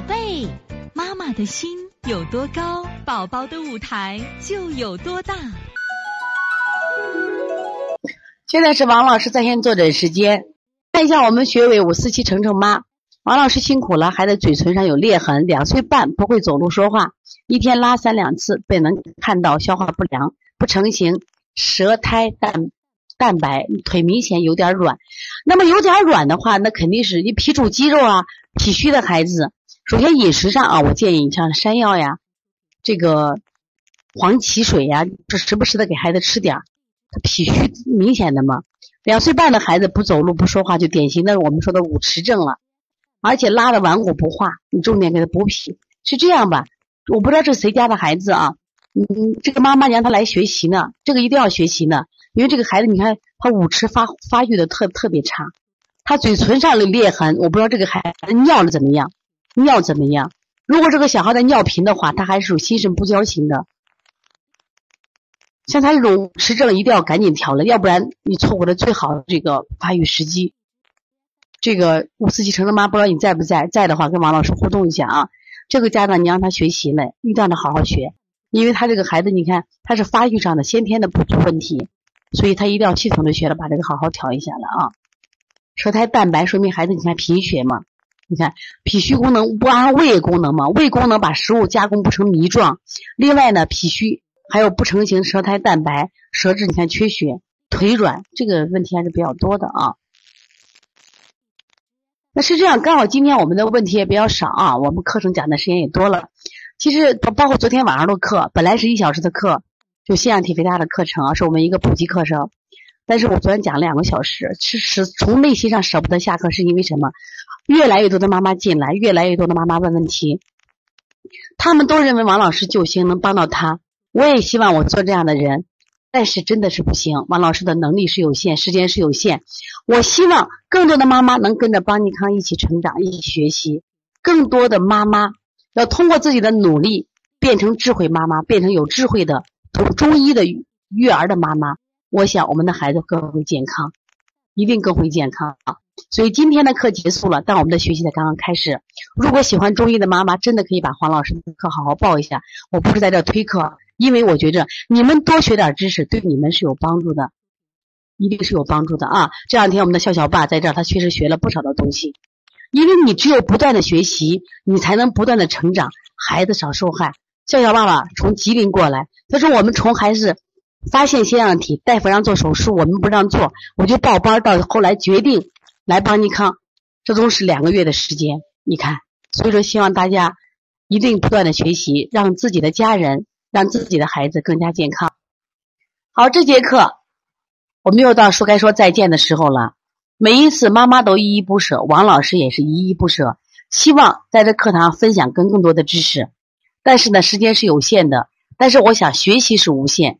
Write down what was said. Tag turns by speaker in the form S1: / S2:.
S1: 宝贝，妈妈的心有多高，宝宝的舞台就有多大。
S2: 现在是王老师在线坐诊时间，看一下我们学委五四七程程妈，王老师辛苦了，孩子嘴唇上有裂痕，两岁半不会走路说话，一天拉三两次，本能看到消化不良，不成形，舌苔淡蛋白，腿明显有点软。那么有点软的话，那肯定是你脾主肌肉啊，脾虚的孩子。首先饮食上啊，我建议你像山药呀，这个黄芪水呀，这时不时的给孩子吃点儿。他脾虚明显的嘛，两岁半的孩子不走路不说话，就典型的我们说的五迟症了。而且拉的顽固不化，你重点给他补脾。是这样吧？我不知道这是谁家的孩子啊？嗯，这个妈妈让他来学习呢，这个一定要学习呢，因为这个孩子你看他五迟发发育的特特别差，他嘴唇上的裂痕，我不知道这个孩子尿的怎么样。尿怎么样？如果这个小孩的尿频的话，他还是属心肾不交型的。像他这种实症，一定要赶紧调了，要不然你错过了最好的这个发育时机。这个五四七成的妈，不知道你在不在？在的话，跟王老师互动一下啊。这个家长，你让他学习了，一定要他好好学，因为他这个孩子，你看他是发育上的先天的不足问题，所以他一定要系统的学了，把这个好好调一下了啊。舌苔淡白，说明孩子你看贫血嘛。你看，脾虚功能不安胃功能嘛？胃功能把食物加工不成糜状。另外呢，脾虚还有不成形舌苔蛋白，舌质你看缺血，腿软，这个问题还是比较多的啊。那是这样，刚好今天我们的问题也比较少啊，我们课程讲的时间也多了。其实包括昨天晚上的课，本来是一小时的课，就腺样体肥大的课程啊，是我们一个普及课程。但是我昨天讲了两个小时，是是从内心上舍不得下课，是因为什么？越来越多的妈妈进来，越来越多的妈妈问问题，他们都认为王老师救星能帮到他。我也希望我做这样的人，但是真的是不行。王老师的能力是有限，时间是有限。我希望更多的妈妈能跟着邦尼康一起成长，一起学习。更多的妈妈要通过自己的努力，变成智慧妈妈，变成有智慧的读中医的育儿的妈妈。我想我们的孩子更会健康，一定更会健康啊！所以今天的课结束了，但我们的学习才刚刚开始。如果喜欢中医的妈妈，真的可以把黄老师的课好好报一下。我不是在这推课，因为我觉着你们多学点知识，对你们是有帮助的，一定是有帮助的啊！这两天我们的笑笑爸在这儿，他确实学了不少的东西。因为你只有不断的学习，你才能不断的成长，孩子少受害。笑笑爸爸从吉林过来，他说我们从孩子发现腺样体，大夫让做手术，我们不让做，我就报班，到后来决定。来邦尼康，这都是两个月的时间。你看，所以说希望大家一定不断的学习，让自己的家人，让自己的孩子更加健康。好，这节课我们又到说该说再见的时候了。每一次妈妈都依依不舍，王老师也是依依不舍。希望在这课堂分享更更多的知识，但是呢，时间是有限的。但是我想学习是无限，